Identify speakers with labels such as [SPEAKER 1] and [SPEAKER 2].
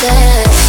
[SPEAKER 1] said